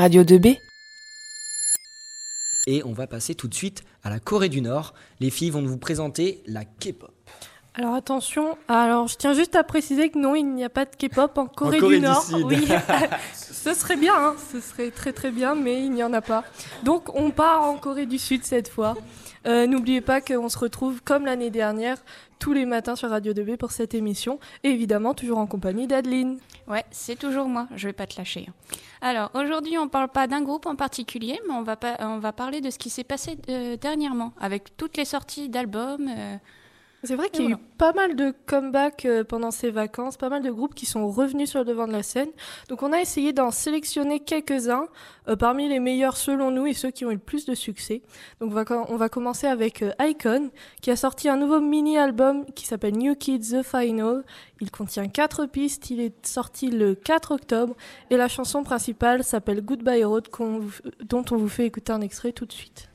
Radio 2B. Et on va passer tout de suite à la Corée du Nord. Les filles vont vous présenter la K-pop. Alors attention, alors je tiens juste à préciser que non, il n'y a pas de K-pop en Corée, du Nord. Oui, ce serait bien, hein. ce serait très très bien, mais il n'y en a pas. Donc on part en Corée du Sud cette fois. Euh, n'oubliez pas qu'on se retrouve comme l'année dernière tous les matins sur Radio 2B pour cette émission et évidemment toujours en compagnie d'Adeline. Ouais, c'est toujours moi, je vais pas te lâcher. Alors aujourd'hui on parle pas d'un groupe en particulier, mais on va, on va parler de ce qui s'est passé euh, dernièrement avec toutes les sorties d'albums. Euh, c'est vrai qu'il y a eu pas mal de comebacks euh, pendant ces vacances, pas mal de groupes qui sont revenus sur le devant de la scène. Donc on a essayé d'en sélectionner quelques-uns euh, parmi les meilleurs selon nous et ceux qui ont eu le plus de succès. Donc on va, on va commencer avec euh, Icon qui a sorti un nouveau mini-album qui s'appelle New Kids The Final. Il contient quatre pistes, il est sorti le 4 octobre et la chanson principale s'appelle Goodbye Road dont on vous fait écouter un extrait tout de suite.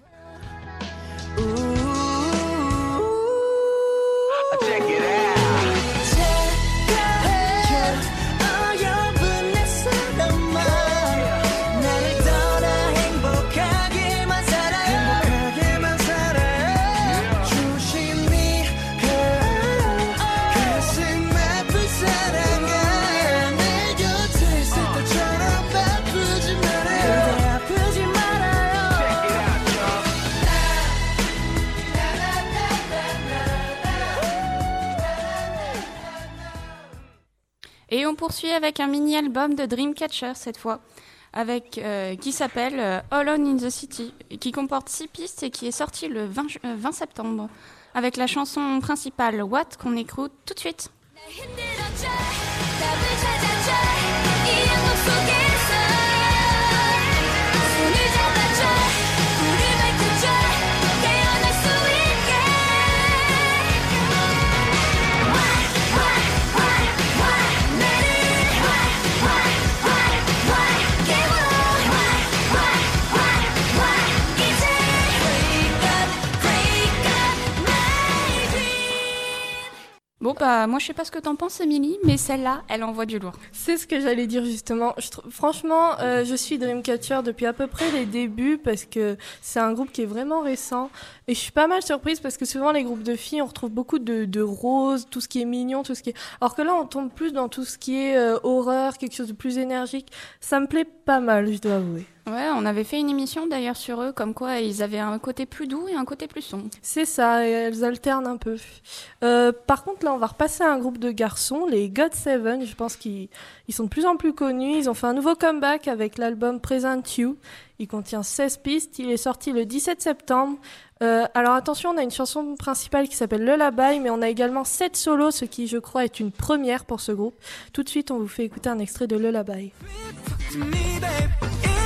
Poursuit avec un mini-album de Dreamcatcher cette fois, avec, euh, qui s'appelle euh, All On in the City, qui comporte six pistes et qui est sorti le 20, 20 euh, septembre, avec la chanson principale What qu'on écoute tout de suite. Bon, bah, moi, je sais pas ce que t'en penses, Émilie, mais celle-là, elle envoie du lourd. C'est ce que j'allais dire, justement. franchement, euh, je suis Dreamcatcher depuis à peu près les débuts parce que c'est un groupe qui est vraiment récent. Et je suis pas mal surprise parce que souvent, les groupes de filles, on retrouve beaucoup de, de roses, tout ce qui est mignon, tout ce qui est. Alors que là, on tombe plus dans tout ce qui est euh, horreur, quelque chose de plus énergique. Ça me plaît pas mal, je dois avouer. Ouais, on avait fait une émission d'ailleurs sur eux, comme quoi ils avaient un côté plus doux et un côté plus sombre. C'est ça, et elles alternent un peu. Euh, par contre, là, on va repasser à un groupe de garçons, les God Seven. Je pense qu'ils sont de plus en plus connus. Ils ont fait un nouveau comeback avec l'album Present You. Il contient 16 pistes. Il est sorti le 17 septembre. Euh, alors attention, on a une chanson principale qui s'appelle Lullaby, mais on a également 7 solos, ce qui, je crois, est une première pour ce groupe. Tout de suite, on vous fait écouter un extrait de Lullaby. It's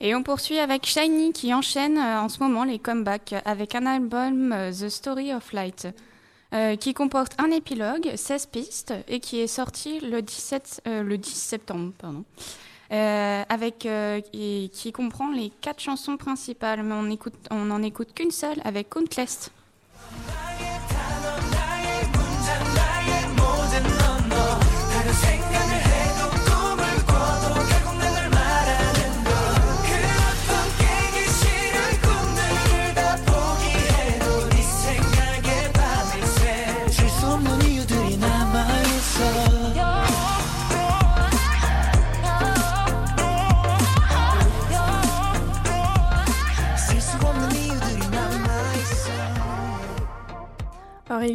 Et on poursuit avec Shiny qui enchaîne euh, en ce moment les comebacks avec un album euh, The Story of Light euh, qui comporte un épilogue, 16 pistes et qui est sorti le, 17, le 10 septembre. Pardon. avec et qui comprend les quatre chansons principales, mais on écoute, on n'en écoute qu'une seule avec Countless.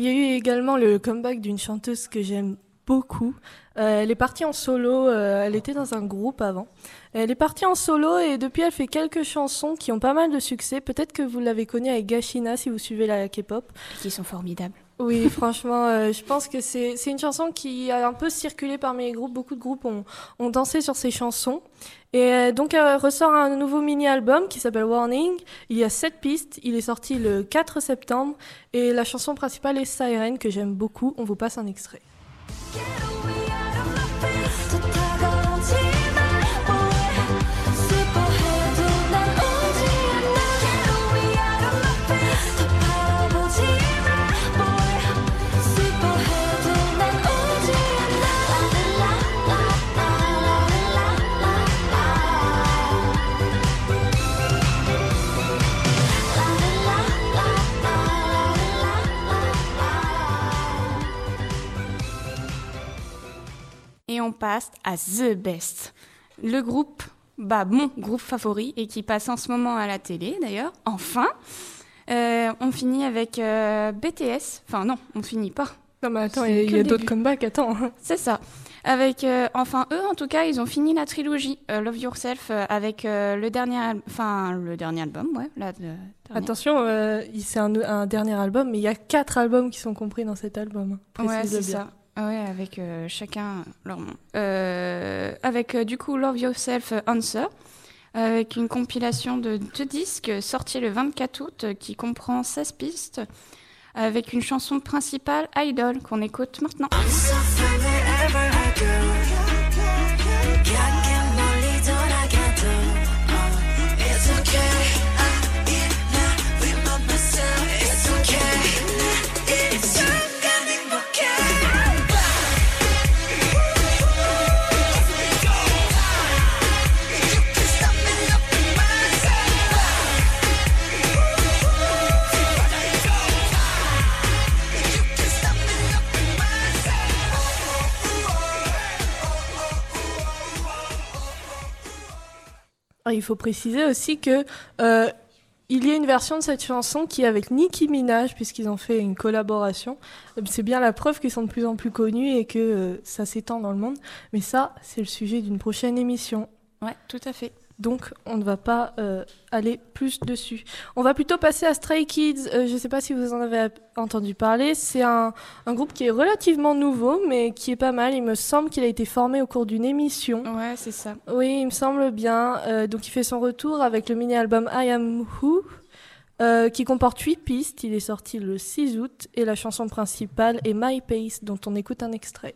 Y a eu également le comeback d'une chanteuse que j'aime beaucoup. Euh, elle est partie en solo, euh, elle était dans un groupe avant. Elle est partie en solo et depuis elle fait quelques chansons qui ont pas mal de succès. Peut-être que vous l'avez connue avec Gashina si vous suivez la K-pop. Qui sont formidables. Oui, franchement, euh, je pense que c'est une chanson qui a un peu circulé parmi les groupes. Beaucoup de groupes ont, dansé sur ces chansons. Et euh, donc, elle ressort un nouveau mini-album qui s'appelle Warning. Il y a sept pistes. Il est sorti le 4 septembre. Et la chanson principale est Siren, que j'aime beaucoup. On vous passe un extrait. On passe à The Best. Le groupe, bah mon groupe favori et qui passe en ce moment à la télé d'ailleurs, enfin. Euh, on finit avec euh, BTS. Enfin non, on finit pas. Non, mais attends, il y a, d'autres comebacks. Attends. C'est ça. Avec, euh, enfin eux en tout cas, ils ont fini la trilogie Love Yourself avec le dernier, enfin le dernier album, ouais. La. Attention, c'est un, un dernier album, mais il y a quatre albums qui sont compris dans cet album. Ouais, c'est ça. Ouais, avec euh, chacun leur nom. Euh, avec euh, du coup Love Yourself Answer, avec une compilation de deux disques sortis le 24 août qui comprend 16 pistes, avec une chanson principale Idol qu'on écoute maintenant. Ah, il faut préciser aussi que euh, il y a une version de cette chanson qui avec Nicki Minaj, puisqu'ils ont fait une collaboration. C'est bien la preuve qu'ils sont de plus en plus connus et que euh, ça s'étend dans le monde. Mais ça, c'est le sujet d'une prochaine émission. Ouais, tout à fait. Donc, on ne va pas euh, aller plus dessus. On va plutôt passer à Stray Kids. Euh, je ne sais pas si vous en avez entendu parler. C'est un, un groupe qui est relativement nouveau, mais qui est pas mal. Il me semble qu'il a été formé au cours d'une émission. Ouais, c'est ça. Oui, il me semble bien. Euh, donc, il fait son retour avec le mini-album I Am Who, euh, qui comporte 8 pistes. Il est sorti le 6 août et la chanson principale est My Pace, dont on écoute un extrait.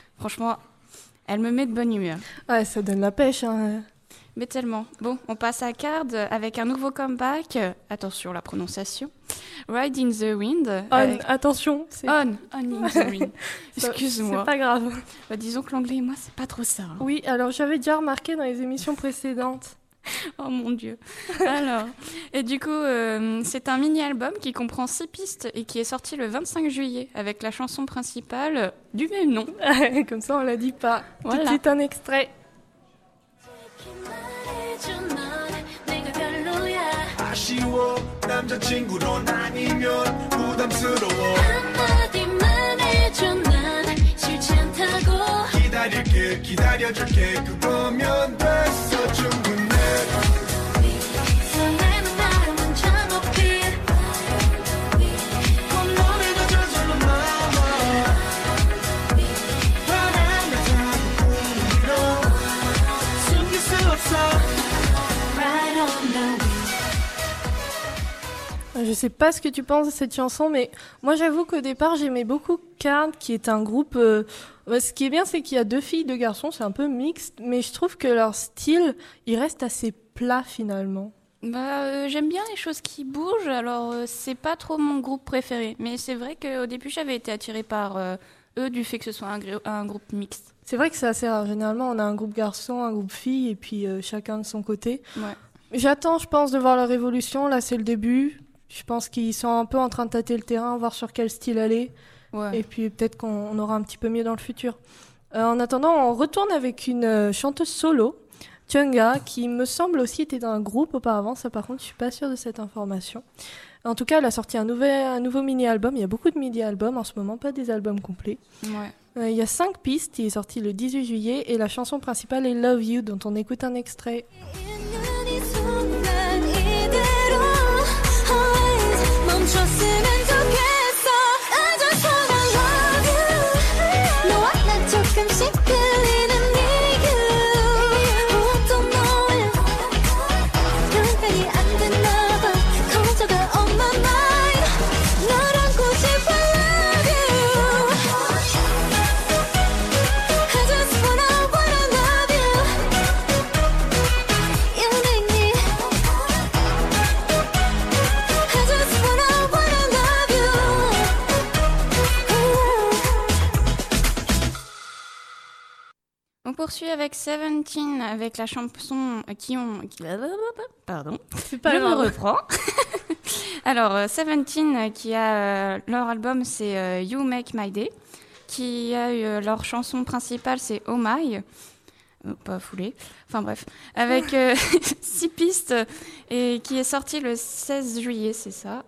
franchement, elle me met de bonne humeur. Ouais, ça donne la pêche. Hein. Mais tellement. Bon, on passe à Card avec un nouveau comeback. Attention, la prononciation. Ride in the Wind. On, avec- attention, c'est On, on in the Wind. Excuse-moi. C'est pas grave. Bah, disons que l'anglais et moi, c'est pas trop ça. hein. Oui, alors j'avais déjà remarqué dans les émissions précédentes. Oh mon dieu. Alors, et du coup, euh, c'est un mini-album qui comprend six pistes et qui est sorti le 25 juillet avec la chanson principale euh, du même nom. Comme ça, on la dit pas. Tout de Voilà. suite, un extrait. 말해줘 넌 내가 별로야 아쉬워 남자친구론 아니면 부담스러워 한마디만 해줘 난 싫지 않다고 기다릴게 기다려줄게 그거면 됐어 충분해 Je sais pas ce que tu penses de cette chanson, mais moi j'avoue qu'au départ j'aimais beaucoup Card, qui est un groupe. euh, ce qui est bien, c'est qu'il y a deux filles, deux garçons, c'est un peu mixte, mais je trouve que leur style, il reste assez plat finalement. Bah, euh, j'aime bien les choses qui bougent, alors euh, c'est pas trop mon groupe préféré. Mais c'est vrai qu'au début, j'avais été attirée par eux du fait que ce soit un, un groupe mixte. C'est vrai que c'est assez rare. Généralement, on a un groupe garçon, un groupe fille, et puis chacun de son côté. Ouais. J'attends, je pense, de voir leur évolution. Là, c'est le début. Je pense qu'ils sont un peu en train de tâter le terrain, voir sur quel style aller. Ouais. Et puis peut-être qu'on on aura un petit peu mieux dans le futur. Euh, en attendant, on retourne avec une euh, chanteuse solo, Chunga, qui me semble aussi était dans un groupe auparavant. Ça, par contre, je suis pas sûre de cette information. En tout cas, elle a sorti un, nouvel, un nouveau mini-album. Il y a beaucoup de mini-albums en ce moment, pas des albums complets. Ouais. Euh, il y a cinq pistes. Il est sorti le 18 juillet et la chanson principale est Love You, dont on écoute un extrait. Poursuit avec Seventeen avec la chanson qui ont. qui- Pardon. C'est Je me reprends. Alors, euh, Seventeen euh, qui a euh, leur album, c'est You Make My Day. Qui a eu leur chanson principale, c'est Oh My. Euh, Pas foulé. Enfin bref. Avec euh, six pistes et qui est sorti le 16 juillet, c'est ça.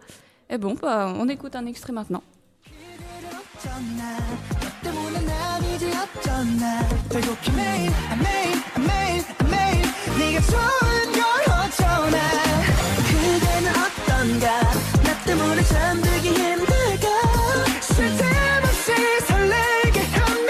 Et bon, bah, on écoute un extrait maintenant. 어쩌나 배고기 매일 매일 매일 매일 네가 좋은 걸 어쩌나. 그대는 어떤가? 나 때문에 잠들기 힘들까? 쓸데없이 설레게 하면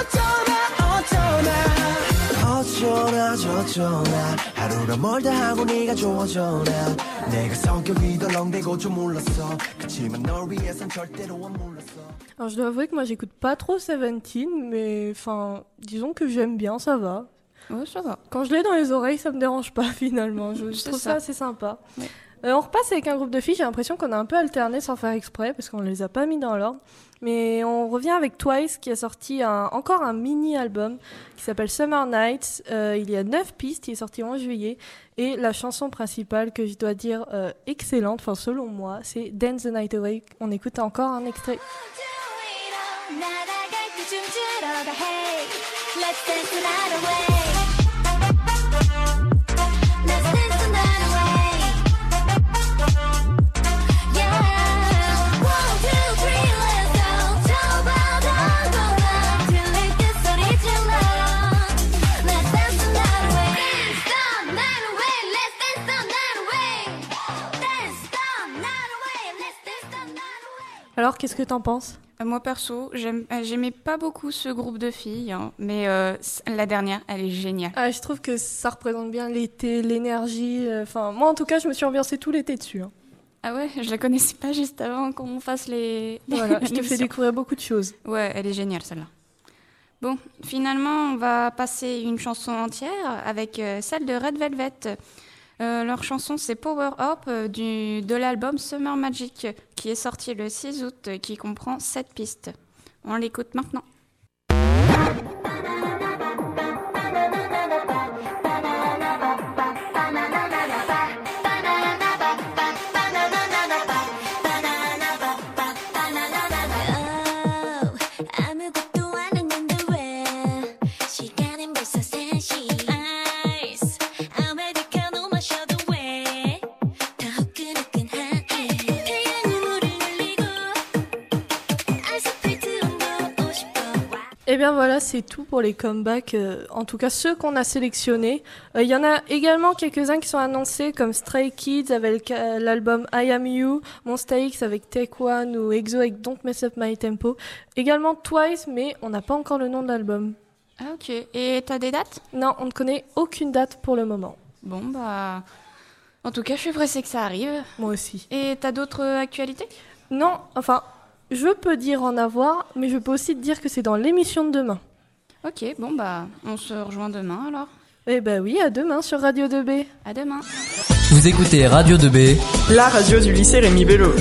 어쩌나 어쩌나. 어쩌나 저쩌나. 하루가 멀다 하고 네가 좋아져나. 내가 성격이 덜렁대고 좀 몰랐어. 그치만 널 위해선 절대로 안 몰랐어 Alors je dois avouer que moi j'écoute pas trop Seventeen, mais enfin disons que j'aime bien, ça va. Ouais, ça va. Quand je l'ai dans les oreilles, ça me dérange pas finalement. Je, trouve ça. ça assez sympa. Ouais. Euh, on repasse avec un groupe de filles. J'ai l'impression qu'on a un peu alterné sans faire exprès parce qu'on les a pas mis dans l'ordre. Mais on revient avec Twice qui a sorti un- encore un mini album qui s'appelle Summer Nights. Euh, il y a 9 pistes. Il est sorti en juillet et la chanson principale que je dois dire euh, excellente, enfin selon moi, c'est Dance the Night Away. On écoute encore un extrait. 날 Alors qu'est-ce que t'en penses? Moi perso, euh, j'aimais pas beaucoup ce groupe de filles, hein, mais euh, la dernière, elle est géniale. Ah, je trouve que ça représente bien l'été, l'énergie. euh, Enfin, moi en tout cas, je me suis ambiancée tout l'été dessus. hein. Ah ouais, je la connaissais pas juste avant qu'on fasse les. Voilà, je te fais découvrir beaucoup de choses. Ouais, elle est géniale celle-là. Bon, finalement, on va passer une chanson entière avec euh, celle de Red Velvet. Euh, leur chanson, c'est Power Up euh, du, de l'album Summer Magic qui est sorti le 6 août, euh, qui comprend 7 pistes. On l'écoute maintenant. Bien voilà, c'est tout pour les comebacks, euh, en tout cas ceux qu'on a sélectionnés. Euh, Il y en a également quelques-uns qui sont annoncés comme Stray Kids avec euh, l'album I Am You, Monsta X avec Take One ou EXO avec Don't Mess Up My Tempo. Également Twice, mais on n'a pas encore le nom de l'album. Ah ok, et t'as des dates? Non, on ne connaît aucune date pour le moment. Bon bah... En tout cas, je suis pressée que ça arrive. Moi aussi. Et t'as d'autres actualités? Non, enfin, je peux dire en avoir, mais je peux aussi te dire que c'est dans l'émission de demain. Ok, bon bah, on se rejoint demain alors. Eh ben oui, à demain sur Radio 2B. À demain. Vous écoutez Radio 2B. La radio du lycée Rémi Bello.